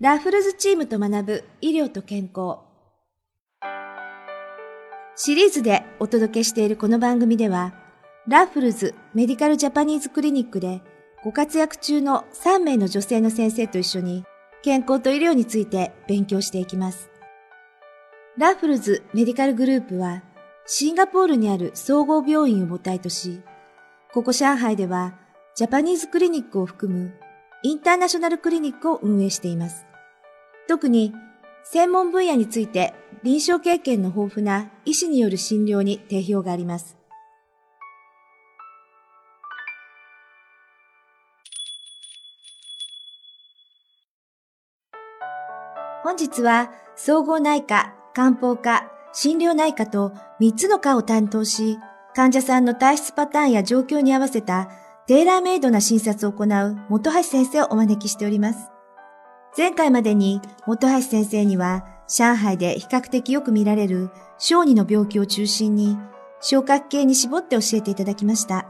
ラッフルズチームと学ぶ医療と健康。シリーズでお届けしているこの番組では、ラッフルズメディカルジャパニーズクリニックでご活躍中の3名の女性の先生と一緒に健康と医療について勉強していきます。ラッフルズメディカルグループはシンガポールにある総合病院を母体とし、ここ上海ではジャパニーズクリニックを含むインターナショナルクリニックを運営しています。特に専門分野について臨床経験の豊富な医師による診療に定評があります。本日は総合内科、漢方科、診療内科と3つの科を担当し、患者さんの体質パターンや状況に合わせたテーラーメイドな診察を行う元橋先生をお招きしております。前回までに元橋先生には上海で比較的よく見られる小児の病気を中心に消化器系に絞って教えていただきました。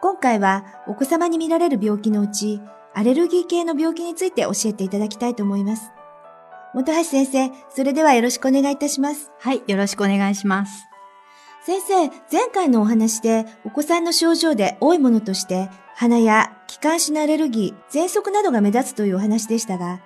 今回はお子様に見られる病気のうちアレルギー系の病気について教えていただきたいと思います。元橋先生、それではよろしくお願いいたします。はい、よろしくお願いします。先生、前回のお話でお子さんの症状で多いものとして鼻や気管支のアレルギー、喘息などが目立つというお話でしたが、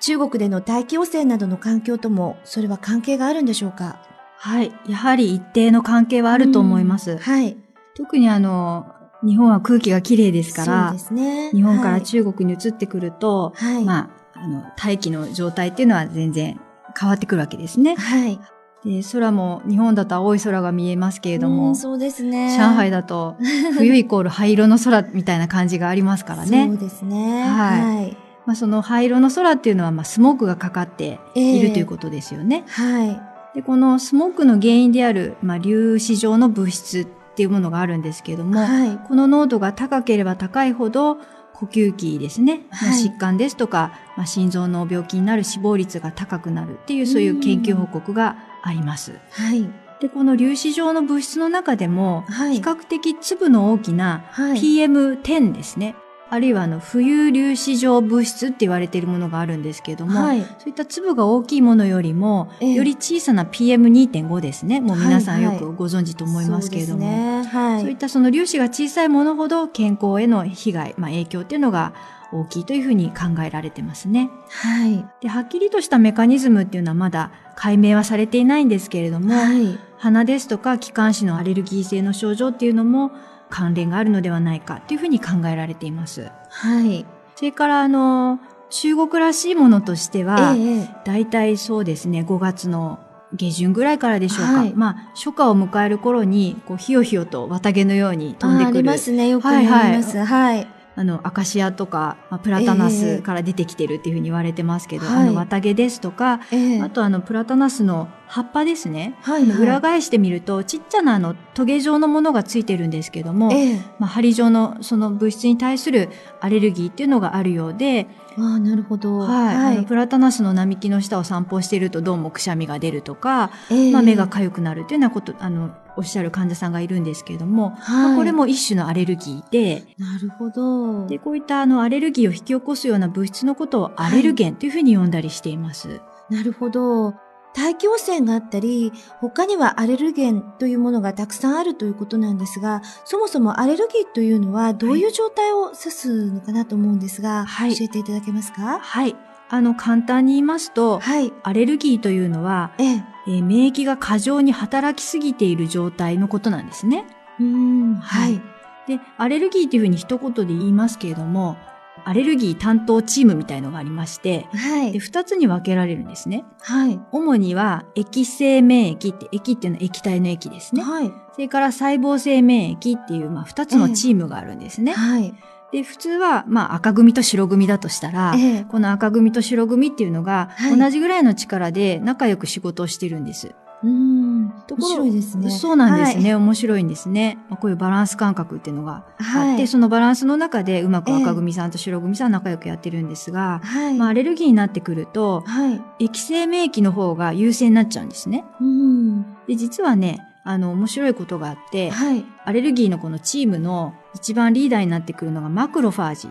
中国での大気汚染などの環境ともそれは関係があるんでしょうか？はい。やはり一定の関係はあると思います。はい。特にあの、日本は空気がきれいですから、そうですね。日本から中国に移ってくると、はい、まあ、あの、大気の状態っていうのは全然変わってくるわけですね。はい。で、空も日本だと青い空が見えますけれども、そうですね。上海だと 冬イコール灰色の空みたいな感じがありますからね。そうですね。はい。はい、まあ、その灰色の空っていうのは、まあ、スモークがかかっている、えー、ということですよね。はい。で、このスモークの原因である、まあ、粒子状の物質っていうものがあるんですけれども、はい、この濃度が高ければ高いほど、呼吸器ですね、はい、疾患ですとか、まあ、心臓の病気になる死亡率が高くなるっていうそういう研究報告があります。はい。で、この粒子状の物質の中でも、比較的粒の大きな PM10 ですね。あるいはあの、浮遊粒子状物質って言われているものがあるんですけども、はい、そういった粒が大きいものよりも、えー、より小さな PM2.5 ですね。もう皆さんよくご存知と思いますけれども、はいはい、そうね、そういったその粒子が小さいものほど健康への被害、まあ、影響っていうのが大きいというふうに考えられてますね。はい。で、はっきりとしたメカニズムっていうのはまだ解明はされていないんですけれども、はい、鼻ですとか気管支のアレルギー性の症状っていうのも関連があるのではないかというふうに考えられています。はい。それからあの、中国らしいものとしては、ええ、大体そうですね、5月の下旬ぐらいからでしょうか。はい、まあ、初夏を迎える頃に、こう、ひよひよと綿毛のように飛んでくる。ありますね、よく見ます。はい、はい、あの、アカシアとか、まあ、プラタナスから出てきてるっていうふうに言われてますけど、えー、あの、綿毛ですとか、えー、あとあの、プラタナスの葉っぱですね。はい、はい、裏返してみると、ちっちゃなあの、トゲ状のものがついてるんですけども、えー、まあ、針状のその物質に対するアレルギーっていうのがあるようで、ああ、なるほど。はい。はい、あのプラタナスの並木の下を散歩しているとどうもくしゃみが出るとか、えー、まあ目が痒くなるというようなこと、あの、おっしゃる患者さんがいるんですけれども、はいまあ、これも一種のアレルギーで、なるほど。で、こういったあのアレルギーを引き起こすような物質のことをアレルゲンというふうに呼んだりしています。はい、なるほど。大気汚染があったり、他にはアレルゲンというものがたくさんあるということなんですが、そもそもアレルギーというのはどういう状態を指すのかなと思うんですが、はい、教えていただけますか？はい。あの、簡単に言いますと、はい、アレルギーというのは、えええー、免疫が過剰に働きすぎている状態のことなんですね。うん、はい。で、アレルギーというふうに一言で言いますけれども、アレルギー担当チームみたいのがありまして、はい。で、二つに分けられるんですね。はい。主には、液性免疫って、液っていうのは液体の液ですね。はい。それから細胞性免疫っていう、まあ、二つのチームがあるんですね。えー、はい。で、普通は、まあ、赤組と白組だとしたら、ええ、この赤組と白組っていうのが、同じぐらいの力で仲良く仕事をしてるんです。うん。ところ面白いですね。そうなんですね。はい、面白いんですね。まあ、こういうバランス感覚っていうのがあって、はい、そのバランスの中でうまく赤組さんと白組さん仲良くやってるんですが、はい、まあ、アレルギーになってくると、はい、液性免疫の方が優勢になっちゃうんですね。うん。で、実はね、あの、面白いことがあって、はい、アレルギーのこのチームの一番リーダーになってくるのがマクロファージ。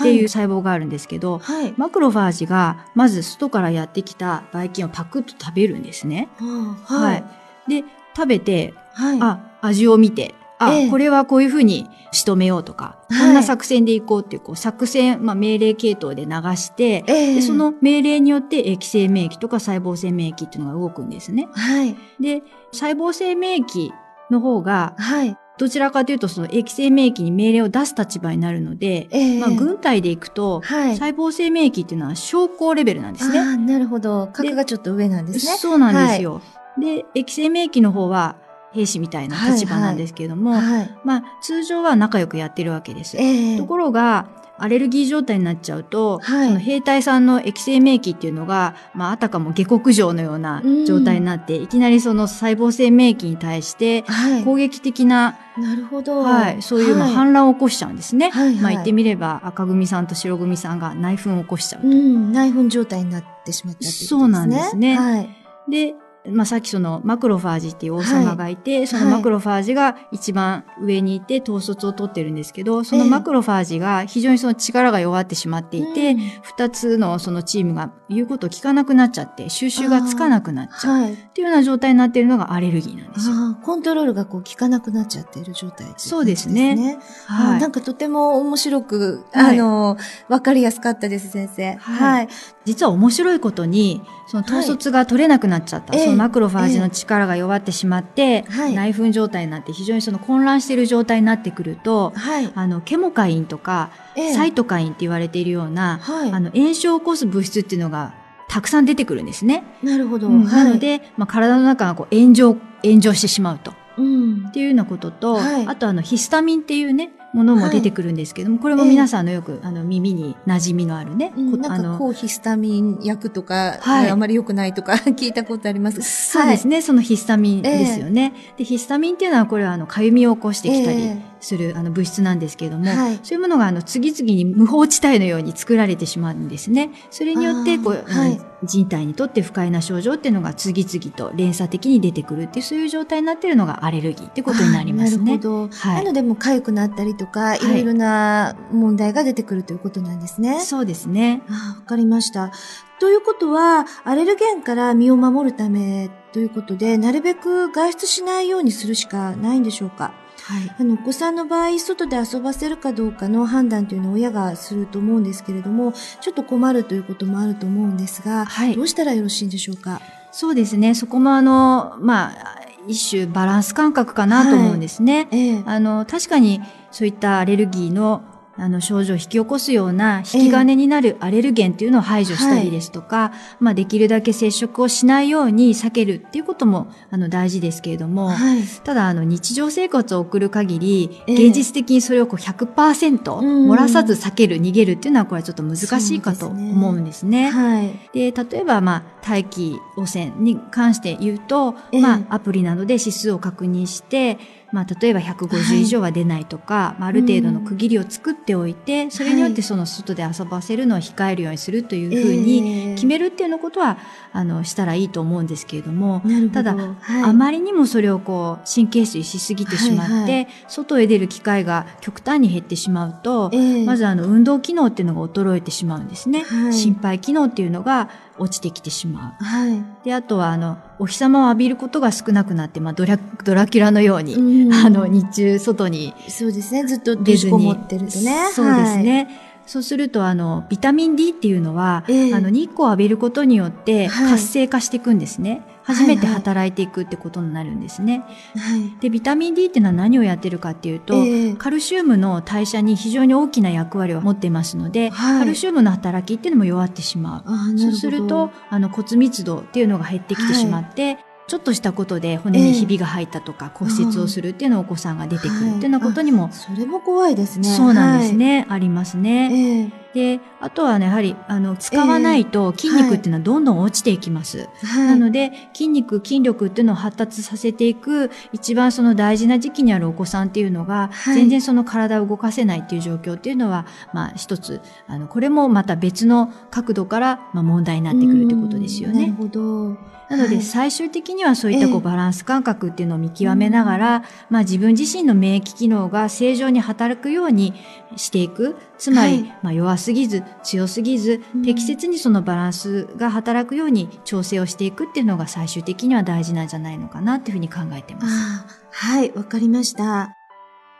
っていう細胞があるんですけど、はい、マクロファージがまず外からやってきたばい菌をパクッと食べるんですね。はい、はい。で、食べて、はい、あ、味を見て、あ、ええ、これはこういうふうに仕留めようとか、こんな作戦でいこうっていう、こう作戦、まあ命令系統で流して、え、で、その命令によって液性免疫とか細胞性免疫っていうのが動くんですね。はい。で、細胞性免疫の方が、はい。どちらかというと、その液性免疫に命令を出す立場になるので、えー、まあ、軍隊でいくと、はい、細胞性免疫っていうのは小康レベルなんですね。あなるほど。格がちょっと上なんですね。そうなんですよ。はい、で、液性免疫の方は、兵士みたいな立場なんですけども、はいはい、まあ、通常は仲良くやってるわけです。えー、ところが、アレルギー状態になっちゃうと、はい、その兵隊さんの液性免疫っていうのが、まあ、あたかも下克上のような状態になって、うん、いきなりその細胞性免疫に対して、攻撃的な、なるほど。はい。そういうまあ反乱を起こしちゃうんですね。はい、まあ言ってみれば赤組さんと白組さんが内紛を起こしちゃうと。うん、内紛状態になってしまったってことですね。そうなんですね。はい。で、まあ、さっきそのマクロファージっていう王様がいて、はい、そのマクロファージが一番上にいて統率を取ってるんですけど、そのマクロファージが非常にその力が弱ってしまっていて、二、つのそのチームが言うことを聞かなくなっちゃって、収集がつかなくなっちゃう、はい、っていうような状態になっているのがアレルギーなんですよ。コントロールがこう効かなくなっちゃっている状態、ね、そうですね。はい。なんかとても面白く、あの、わ、かりやすかったです、先生。はい。実は面白いことに、その統率が取れなくなっちゃった、そのマクロファージの力が弱ってしまって、内紛状態になって非常にその混乱している状態になってくると、あの、ケモカインとか、サイトカインって言われているような、あの、炎症を起こす物質っていうのがたくさん出てくるんですね。なるほど。なので、まあ、体の中がこう炎上、炎上してしまうと。うん、っていうようなことと、あとあのヒスタミンっていうね、ものも出てくるんですけども、はい、これも皆さんのよく、あの耳に馴染みのあるね。うん、なんか抗ヒスタミン薬とか、はい、あまり良くないとか 聞いたことあります。そうですね、そのヒスタミンですよね。えー、で、ヒスタミンっていうのはこれはあの、痒みを起こしてきたり、えーするあの物質なんですけれども、はい、そういうものがあの次々に無法地帯のように作られてしまうんですね。それによってこう、はい、人体にとって不快な症状っていうのが次々と連鎖的に出てくるっていうそういう状態になっているのがアレルギーってことになりますね。なるほど。はい、なのでも痒くなったりとか、いろいろな問題が出てくるということなんですね。そうですね。わかりました。ということは、アレルゲンから身を守るためということで、なるべく外出しないようにするしかないんでしょうか？はい、あの、お子さんの場合、外で遊ばせるかどうかの判断というのを親がすると思うんですけれども、ちょっと困るということもあると思うんですが、はい、どうしたらよろしいんでしょうか？そうですね。そこもあの、まあ、一種バランス感覚かなと思うんですね。はいええ、あの、確かにそういったアレルギーのあの症状を引き起こすような引き金になるアレルゲンっていうのを排除したりですとか、えーまあできるだけ接触をしないように避けるっていうこともあの大事ですけれども、はい、ただあの日常生活を送る限り、現実的にそれをこう100%漏らさず避ける、逃げるっていうのはこれはちょっと難しいかと思うんですね。で、ね。はい、例えばまあ大気汚染に関して言うと、えー、まあアプリなどで指数を確認して、まあ、例えば150以上は出ないとか、はい、まあ、ある程度の区切りを作っておいて、うん、それによってその外で遊ばせるのを控えるようにするというふうに決めるっていうのことは、あの、したらいいと思うんですけれども、ただ、はい、あまりにもそれをこう、神経質しすぎてしまって、はい。はい、外へ出る機会が極端に減ってしまうと、まずあの、運動機能っていうのが衰えてしまうんですね。はい、心肺機能っていうのが落ちてきてしまう。はい。で、あとは、あの、お日様を浴びることが少なくなって、まあ、ドラ、ドラキュラのように、うん、あの、日中、外に。そうですね。ずっと閉じこもってるとね。そうですね。はいそうすると、あの、ビタミン D っていうのは、えー、あの、日光を浴びることによって活性化していくんですね。はい初めて働いていくってことになるんですね。はい、で、ビタミン D っていうのは何をやってるかっていうと、えー、カルシウムの代謝に非常に大きな役割を持っていますので、はい、カルシウムの働きっていうのも弱ってしまう。そうすると、あの骨密度っていうのが減ってきてしまって、はいちょっとしたことで骨にひびが入ったとか骨折をするっていうのをお子さんが出てくるっていうようなことにも、それも怖いですね。そうなんですね。ありますね。で、あとはね、やはり、あの、使わないと筋肉っていうのはどんどん落ちていきます。はい、なので、筋肉、筋力っていうのを発達させていく、一番その大事な時期にあるお子さんっていうのが、はい、全然その体を動かせないっていう状況っていうのは、まあ一つ、あの、これもまた別の角度から、まあ問題になってくるってことですよね。なるほど。なので、最終的にはそういったこうバランス感覚っていうのを見極めながら、まあ自分自身の免疫機能が正常に働くようにしていく。つまり、まあ弱すぎず、強すぎず、適切にそのバランスが働くように調整をしていくっていうのが最終的には大事なんじゃないのかなっていうふうに考えてます。はい、わかりました。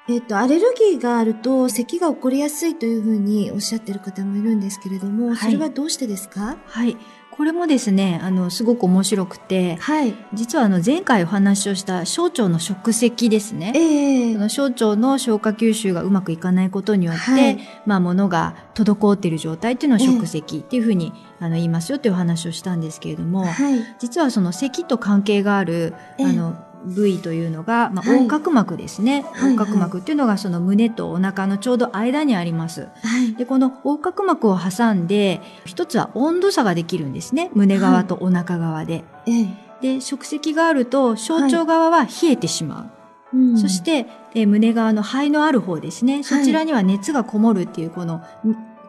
えっ、と、アレルギーがあると咳が起こりやすいというふうにおっしゃってる方もいるんですけれども、それはどうしてですか？はい。これもですね、あの、すごく面白くて、はい。実はあの、前回お話をした小腸の食石ですね。ええー、その小腸の消化吸収がうまくいかないことによって、はい、まあ、物が滞っている状態っていうのを食石っていうふうに、えー、あの、言いますよというお話をしたんですけれども、はい。実はその咳と関係がある、あの、部位というのが、まあ、横隔膜ですね、はい、横隔膜っていうのがその胸とお腹のちょうど間にあります。はい、で、この横隔膜を挟んで、一つは温度差ができるんですね。胸側とお腹側で。はい、で、食石があると、小腸側は冷えてしまう。うん、そして、え胸側の肺のある方ですね。そちらには熱がこもるっていう、この、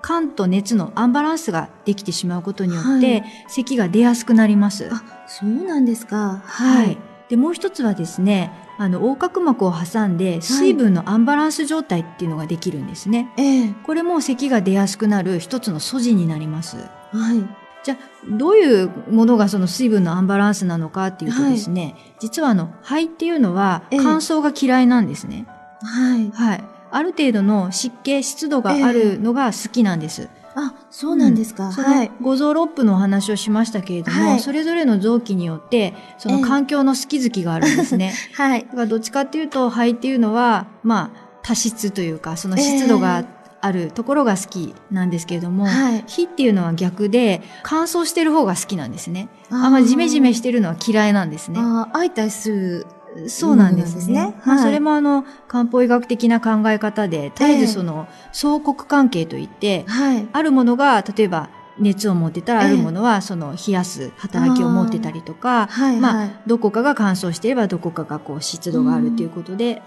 肝と熱のアンバランスができてしまうことによって、咳が出やすくなります。あ、そうなんですか。はいで、もう一つはですね、あの、横隔膜を挟んで、水分のアンバランス状態っていうのができるんですね。はい、これも咳が出やすくなる一つの素地になります。はい。じゃあ、どういうものがその水分のアンバランスなのかっていうとですね、はい、実はあの、肺っていうのは乾燥が嫌いなんですね。はい。はい。ある程度の湿気、湿度があるのが好きなんです。あ、そうなんですか。うん、はい。五臓六腑のお話をしましたけれども、はい、それぞれの臓器によって、その環境の好き好きがあるんですね。はい。だからどっちかっていうと、肺っていうのは、まあ、多湿というか、その湿度があるところが好きなんですけれども、はい、火っていうのは逆で、乾燥してる方が好きなんですね。あんまジメジメしてるのは嫌いなんですね。ああ、相対するそうなんですね。まあ、それもあの、漢方医学的な考え方で、絶えずその、相国関係といって、あるものが、例えば、熱を持ってたらあるものはその冷やす働きを持ってたりとか、まあどこかが乾燥していればどこかがこう湿度があるということで、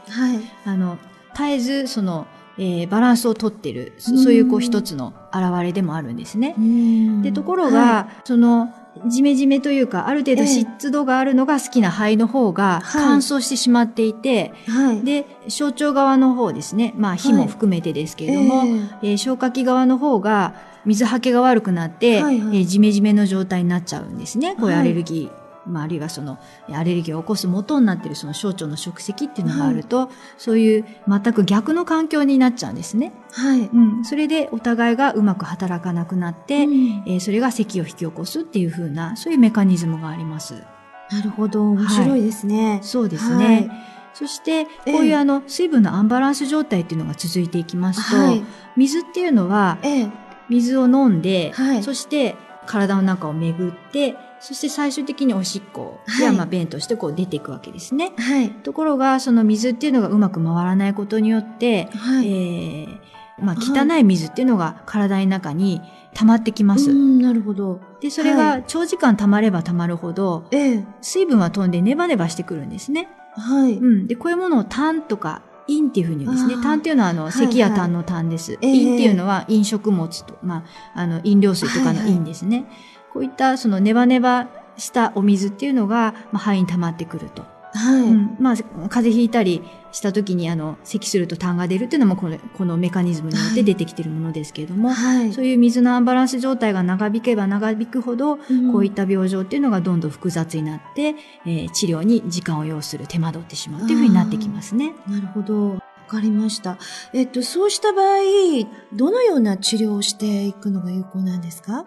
あの絶えずその、えー、バランスをとってるそういうこう一つの表れでもあるんですね。でところが、そのジメジメというか、ある程度湿度があるのが好きな肺の方が乾燥してしまっていて、はい、で、小腸側の方ですね、まあ火も含めてですけれども、はい、え。ー、えー、消化器側の方が水はけが悪くなって、はいはい、えー、ジメジメの状態になっちゃうんですね。こういうアレルギーまあ、あるいはそのアレルギーを起こす元になっているその小腸の食石っていうのがあると、はい、そういう全く逆の環境になっちゃうんですね。はい。うん。それでお互いがうまく働かなくなって、うん、えー、それが咳を引き起こすっていうふうな、そういうメカニズムがあります。なるほど。面白いですね。はい、そうですね。はいそして、こういうあの、水分のアンバランス状態っていうのが続いていきますと、はい、水っていうのは、水を飲んで、はい、そして体の中を巡って、そして最終的におしっこや、まあ便としてこう出ていくわけですね。はい。ところが、その水っていうのがうまく回らないことによって、はい、えー、まあ汚い水っていうのが体の中に溜まってきます。なるほど。で、それが長時間溜まれば溜まるほど、ええ、水分は飛んでネバネバしてくるんですね。はい。うん。で、こういうものを痰とか陰っていうふうに言うんですね。痰っていうのは、あの、咳や痰の痰です。はいはい、陰っていうのは飲食物と、まあ、あの、飲料水とかの陰ですね。はいはいこういったそのネバネバしたお水っていうのが、まあ、肺に溜まってくると。はい。うん、まあ、風邪ひいたりした時に、あの、咳すると痰が出るっていうのもこの、このメカニズムによって出てきているものですけれども、はい、そういう水のアンバランス状態が長引けば長引くほど、うん、こういった病状っていうのがどんどん複雑になって、えー、治療に時間を要する、手間取ってしまうっていうふうになってきますね。なるほど。わかりました。えっと、そうした場合、どのような治療をしていくのが有効なんですか？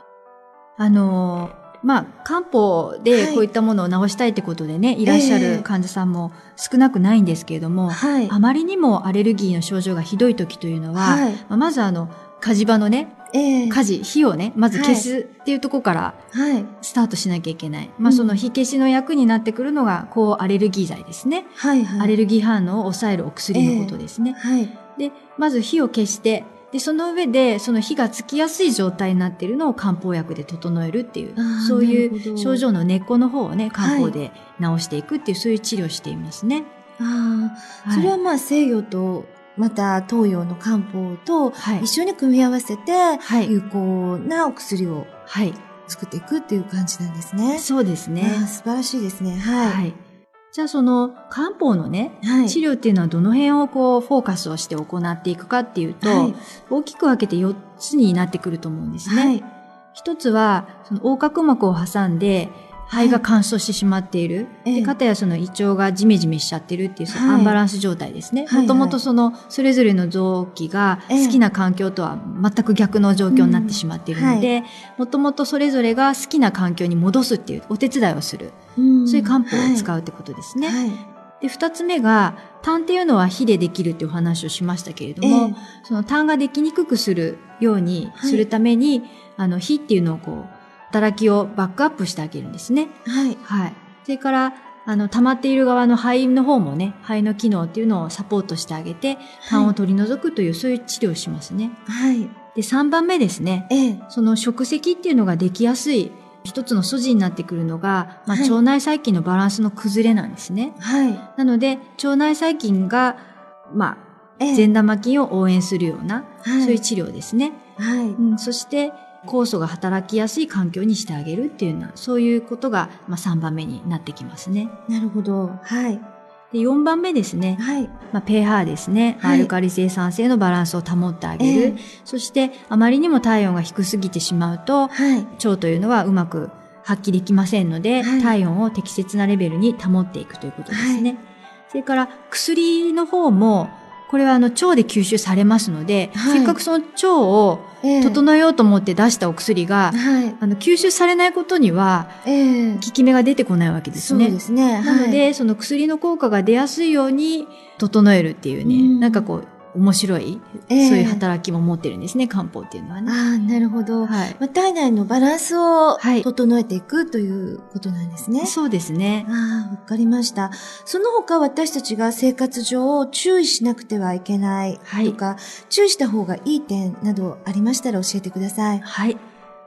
あの、まあ、漢方でこういったものを治したいってことでね、はい、いらっしゃる患者さんも少なくないんですけれども、はい、あまりにもアレルギーの症状がひどい時というのは、はい、まあ、まずあの、火事場のね、えー、火事、火をね、まず消すっていうところからスタートしなきゃいけない。まあその火消しの役になってくるのが、抗アレルギー剤ですね。はいはい、アレルギー反応を抑えるお薬のことですね。えー、はい、で、まず火を消して、で、その上で、その火がつきやすい状態になっているのを漢方薬で整えるっていう、そういう症状の根っこの方をね、漢方で治していくっていう、はい、そういう治療をしていますね。ああ、それはまあ西洋とまた東洋の漢方と一緒に組み合わせて、有効なお薬を作っていくっていう感じなんですね。そうですね。素晴らしいですね。はい。はい、じゃあその漢方のね、はい、治療っていうのはどの辺をこうフォーカスをして行っていくかっていうと、はい、大きく分けて4つになってくると思うんですね。はい、一つは、その横隔膜を挟んで、肺が乾燥してしまっている。はい、で、かたやその胃腸がジメジメしちゃってるっていう、そのアンバランス状態ですね。もともとその、それぞれの臓器が好きな環境とは全く逆の状況になってしまっているので、もともとそれぞれが好きな環境に戻すっていうお手伝いをする。そういう漢方を使うってことですね。はい、で、二つ目が、痰っていうのは火でできるっていうお話をしましたけれども、えその痰ができにくくするようにするために、はい、あの、火っていうのをこう、働きをバックアップしてあげるんですね。はい。はい。それから、あの、溜まっている側の肺の方もね、肺の機能っていうのをサポートしてあげて、痰を取り除くという、はい、そういう治療をしますね。はい。で、3番目ですね。ええ。その食石っていうのができやすい一つの素地になってくるのが、まあ、腸内細菌のバランスの崩れなんですね。はい。なので、腸内細菌が、まあ、善玉菌を応援するような、はい、そういう治療ですね。はい。うん、そして、酵素が働きやすい環境にしてあげるっていうような、そういうことが、まあ、3番目になってきますね。なるほど。はい。で4番目ですね。はい。まあ、pH ですね。はい、アルカリ性酸性のバランスを保ってあげる。えー、そして、あまりにも体温が低すぎてしまうと、はい、腸というのはうまく発揮できませんので、はい、体温を適切なレベルに保っていくということですね。はい、それから、薬の方も、これはあの腸で吸収されますので、はい、せっかくその腸を整えようと思って出したお薬が、はい、あの吸収されないことには、効き目が出てこないわけですね。そうですね。なので、その薬の効果が出やすいように整えるっていうね、うん、なんかこう、面白い、えー、そういう働きも持ってるんですね、漢方っていうのはね。ああ、なるほど。はい。まあ、体内のバランスを整えていくということなんですね。そうですね。ああ、わかりました。その他私たちが生活上注意しなくてはいけないとか、はい、注意した方がいい点などありましたら教えてください。はい。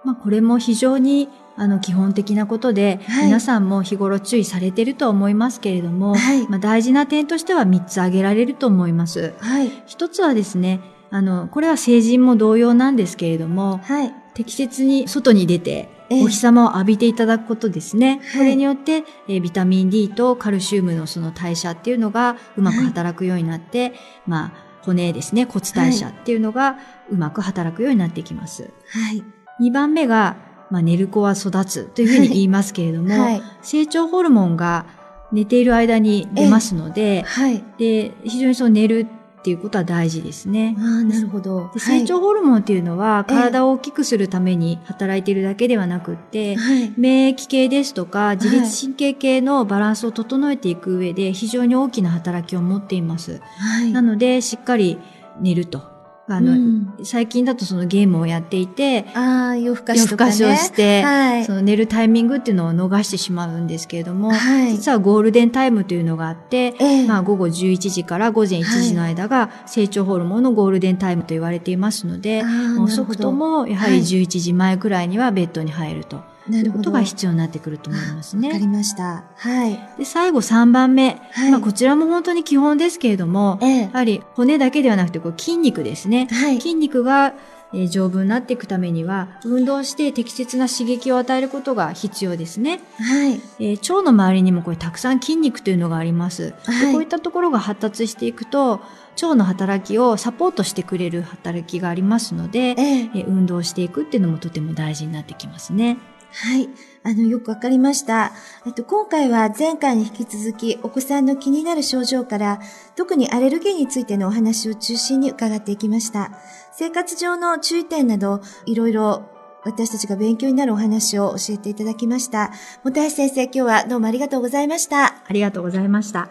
まあ、これも非常にあの基本的なことで、はい、皆さんも日頃注意されていると思いますけれども、はい、まあ、大事な点としては3つ挙げられると思います。はい、1つはですね、あの、これは成人も同様なんですけれども、はい、適切に外に出て、お日様を浴びていただくことですね。これによって、えー、ビタミン D とカルシウムのその代謝っていうのがうまく働くようになって、まあ、骨ですね、骨代謝っていうのがうまく働くようになってきます。はい。2番目が、まあ、寝る子は育つというふうに言いますけれども、はい、成長ホルモンが寝ている間に出ますので、はい、で、非常にその寝るっていうことは大事ですね。ああ、なるほど。成長ホルモンっていうのは、体を大きくするために働いているだけではなくって、はい、免疫系ですとか、自律神経系のバランスを整えていく上で、非常に大きな働きを持っています。はい、なので、しっかり寝ると。あの、うん、最近だとそのゲームをやっていて、ああ、夜更かしとか、ね、夜更かしをして、はい、その寝るタイミングっていうのを逃してしまうんですけれども、はい、実はゴールデンタイムというのがあって、えー、まあ午後11時から午前1時の間が成長ホルモンのゴールデンタイムと言われていますので、遅くともやはり11時前くらいにはベッドに入ると。なることが必要になってくると思いますね。わかりました。はい。で、最後3番目。はい、まあ、こちらも本当に基本ですけれども、ええ、やはり骨だけではなくてこう筋肉ですね。はい、筋肉がえ丈夫になっていくためには、運動して適切な刺激を与えることが必要ですね。はい。えー、腸の周りにもこれたくさん筋肉というのがあります。はい、こういったところが発達していくと、腸の働きをサポートしてくれる働きがありますので、ええー、運動していくっていうのもとても大事になってきますね。はい。あの、よくわかりました。えっと、今回は前回に引き続き、お子さんの気になる症状から、特にアレルギーについてのお話を中心に伺っていきました。生活上の注意点など、いろいろ私たちが勉強になるお話を教えていただきました。もた先生、今日はどうもありがとうございました。ありがとうございました。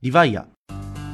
リヴァイア